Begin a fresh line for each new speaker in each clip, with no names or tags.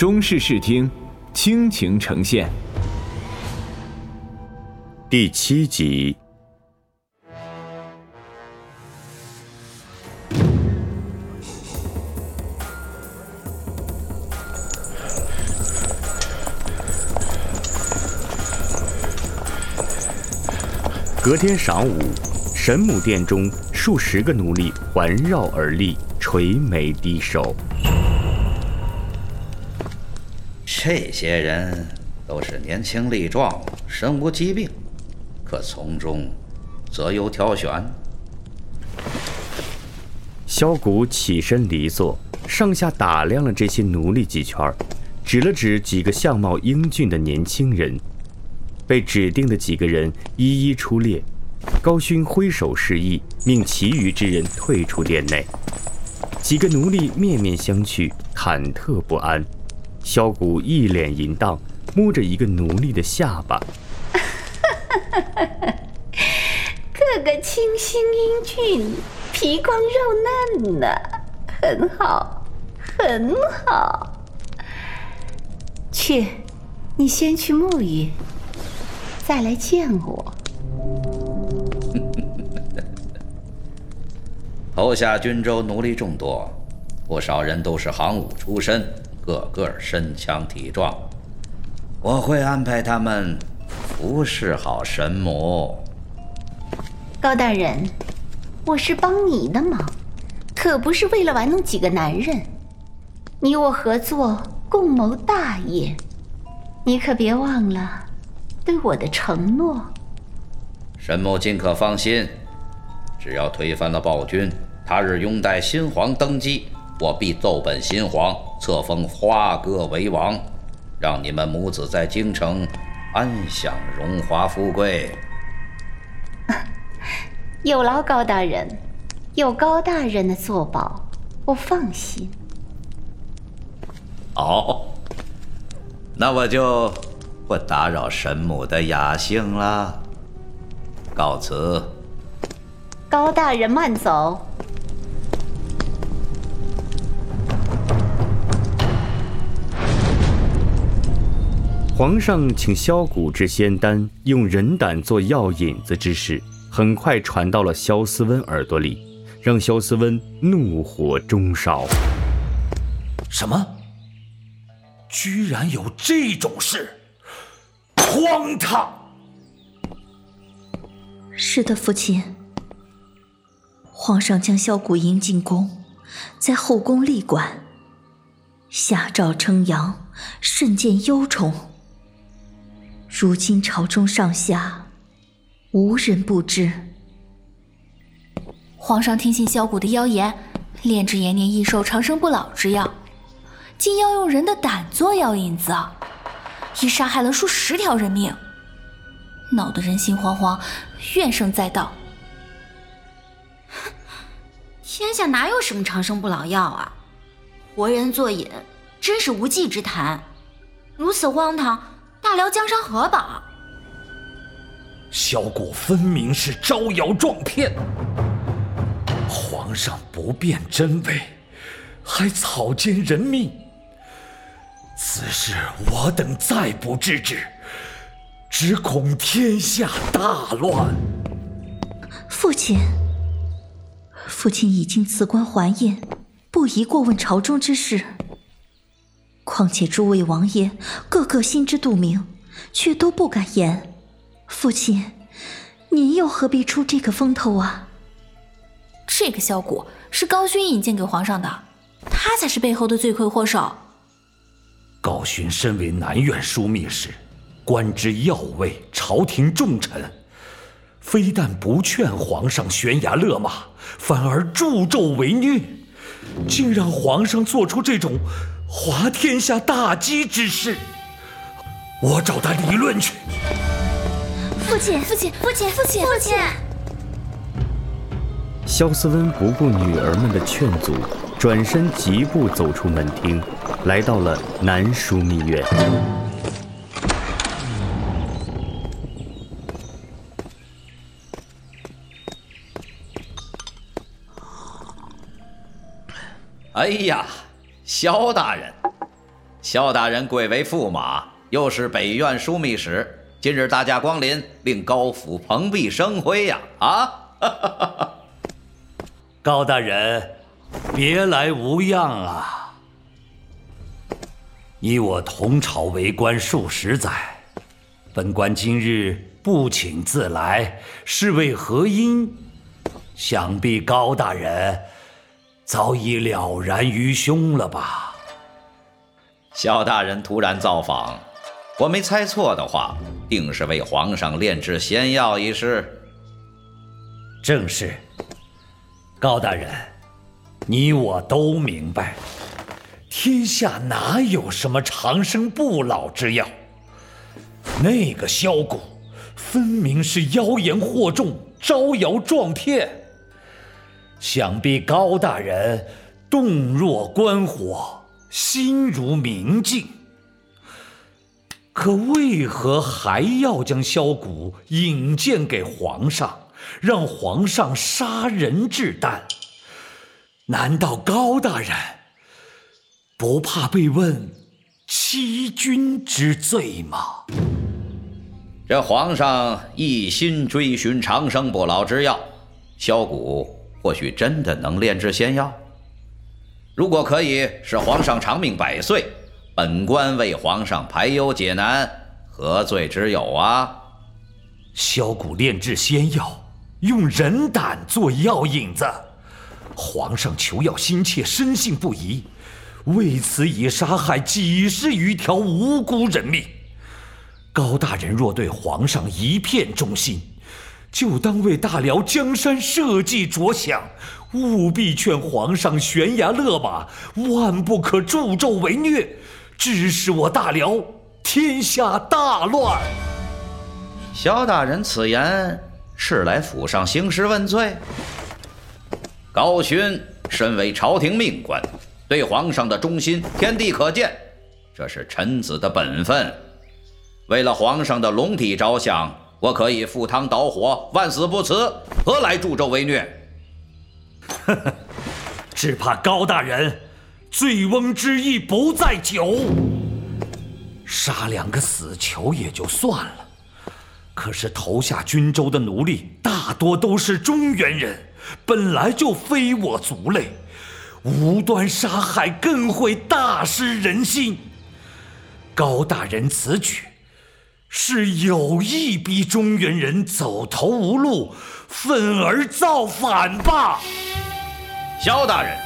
中式视听，倾情呈现。
第七集。隔天晌午，神母殿中数十个奴隶环绕而立，垂眉低首。
这些人都是年轻力壮，身无疾病，可从中择优挑选。
萧谷起身离座，上下打量了这些奴隶几圈，指了指几个相貌英俊的年轻人。被指定的几个人一一出列，高勋挥手示意，命其余之人退出殿内。几个奴隶面面相觑，忐忑不安。萧谷一脸淫荡，摸着一个奴隶的下巴：“
个个清新英俊，皮光肉嫩的，很好，很好。去，你先去沐浴。”再来见我。
侯下军州奴隶众多，不少人都是行伍出身，个个身强体壮。我会安排他们服侍好神母。
高大人，我是帮你的忙，可不是为了玩弄几个男人。你我合作，共谋大业，你可别忘了。对我的承诺，
神母尽可放心。只要推翻了暴君，他日拥戴新皇登基，我必奏本新皇，册封花哥为王，让你们母子在京城安享荣华富贵。
有劳高大人，有高大人的作保，我放心。
好，那我就。不打扰神母的雅兴了，告辞。
高大人慢走。
皇上请萧谷之仙丹用人胆做药引子之事，很快传到了萧思温耳朵里，让萧思温怒火中烧。
什么？居然有这种事！荒唐！
是的，父亲。皇上将萧谷迎进宫，在后宫立管，下诏称扬，甚见忧宠。如今朝中上下，无人不知。
皇上听信萧谷的妖言，炼制延年益寿、长生不老之药，竟要用人的胆做药引子。已杀害了数十条人命，闹得人心惶惶，怨声载道。
天下哪有什么长生不老药啊？活人作引，真是无稽之谈。如此荒唐，大辽江山何保？
萧果分明是招摇撞骗，皇上不辨真伪，还草菅人命。此事我等再不制止，只恐天下大乱。
父亲，父亲已经辞官还燕，不宜过问朝中之事。况且诸位王爷个个心知肚明，却都不敢言。父亲，您又何必出这个风头啊？
这个萧谷是高勋引荐给皇上的，他才是背后的罪魁祸首。
高勋身为南院枢密使，官之要位，朝廷重臣，非但不劝皇上悬崖勒马，反而助纣为虐，竟让皇上做出这种滑天下大稽之事。我找他理论去。
父亲，
父亲，父亲，父亲，
父亲。
萧思温不顾女儿们的劝阻。转身疾步走出门厅，来到了南枢密院。
哎呀，萧大人，萧大人贵为驸马，又是北院枢密使，今日大驾光临，令高府蓬荜生辉呀！啊，
高大人，别来无恙啊！你我同朝为官数十载，本官今日不请自来，是为何因？想必高大人早已了然于胸了吧？
萧大人突然造访，我没猜错的话，定是为皇上炼制仙药一事。
正是。高大人，你我都明白，天下哪有什么长生不老之药？那个萧谷，分明是妖言惑众，招摇撞骗。想必高大人洞若观火。心如明镜，可为何还要将萧谷引荐给皇上，让皇上杀人治丹？难道高大人不怕被问欺君之罪吗？
这皇上一心追寻长生不老之药，萧谷或许真的能炼制仙药。如果可以使皇上长命百岁，本官为皇上排忧解难，何罪之有啊？
萧谷炼制仙药，用人胆做药引子，皇上求药心切，深信不疑，为此已杀害几十余条无辜人命。高大人若对皇上一片忠心，就当为大辽江山社稷着想。务必劝皇上悬崖勒马，万不可助纣为虐，致使我大辽天下大乱。
萧大人此言是来府上兴师问罪？高勋身为朝廷命官，对皇上的忠心天地可见，这是臣子的本分。为了皇上的龙体着想，我可以赴汤蹈火，万死不辞，何来助纣为虐？
呵呵，只怕高大人醉翁之意不在酒，杀两个死囚也就算了，可是投下军州的奴隶大多都是中原人，本来就非我族类，无端杀害更会大失人心。高大人此举是有意逼中原人走投无路，愤而造反吧？
萧大人，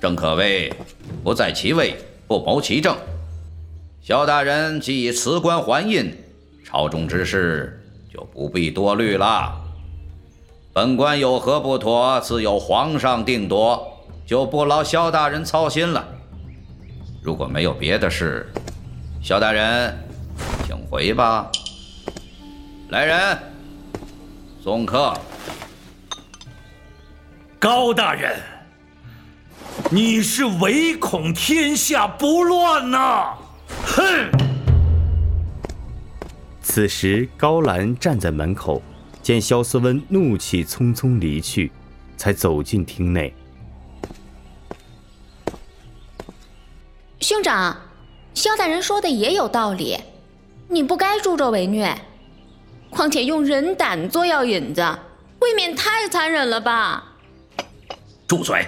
正可谓不在其位，不谋其政。萧大人既已辞官还印，朝中之事就不必多虑了。本官有何不妥，自有皇上定夺，就不劳萧大人操心了。如果没有别的事，萧大人，回吧。来人，送客。
高大人，你是唯恐天下不乱呐！哼！
此时，高兰站在门口，见萧思温怒气匆匆离去，才走进厅内。
兄长，萧大人说的也有道理，你不该助纣为虐，况且用人胆做药引子，未免太残忍了吧？
住嘴！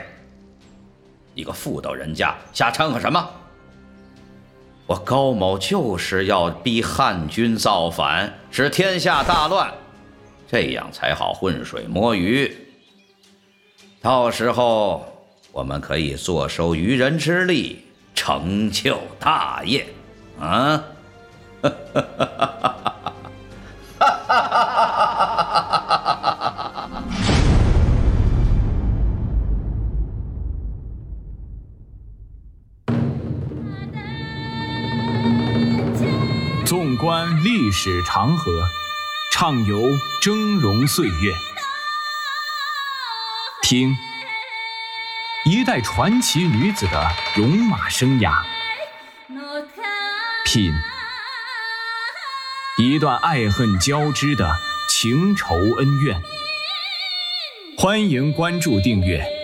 你个妇道人家，瞎掺和什么？我高某就是要逼汉军造反，使天下大乱，这样才好浑水摸鱼。到时候我们可以坐收渔人之利，成就大业。啊！哈哈哈哈哈哈！
纵观历史长河，畅游峥嵘岁月，听。一代传奇女子的戎马生涯，品。一段爱恨交织的情仇恩怨。欢迎关注订阅。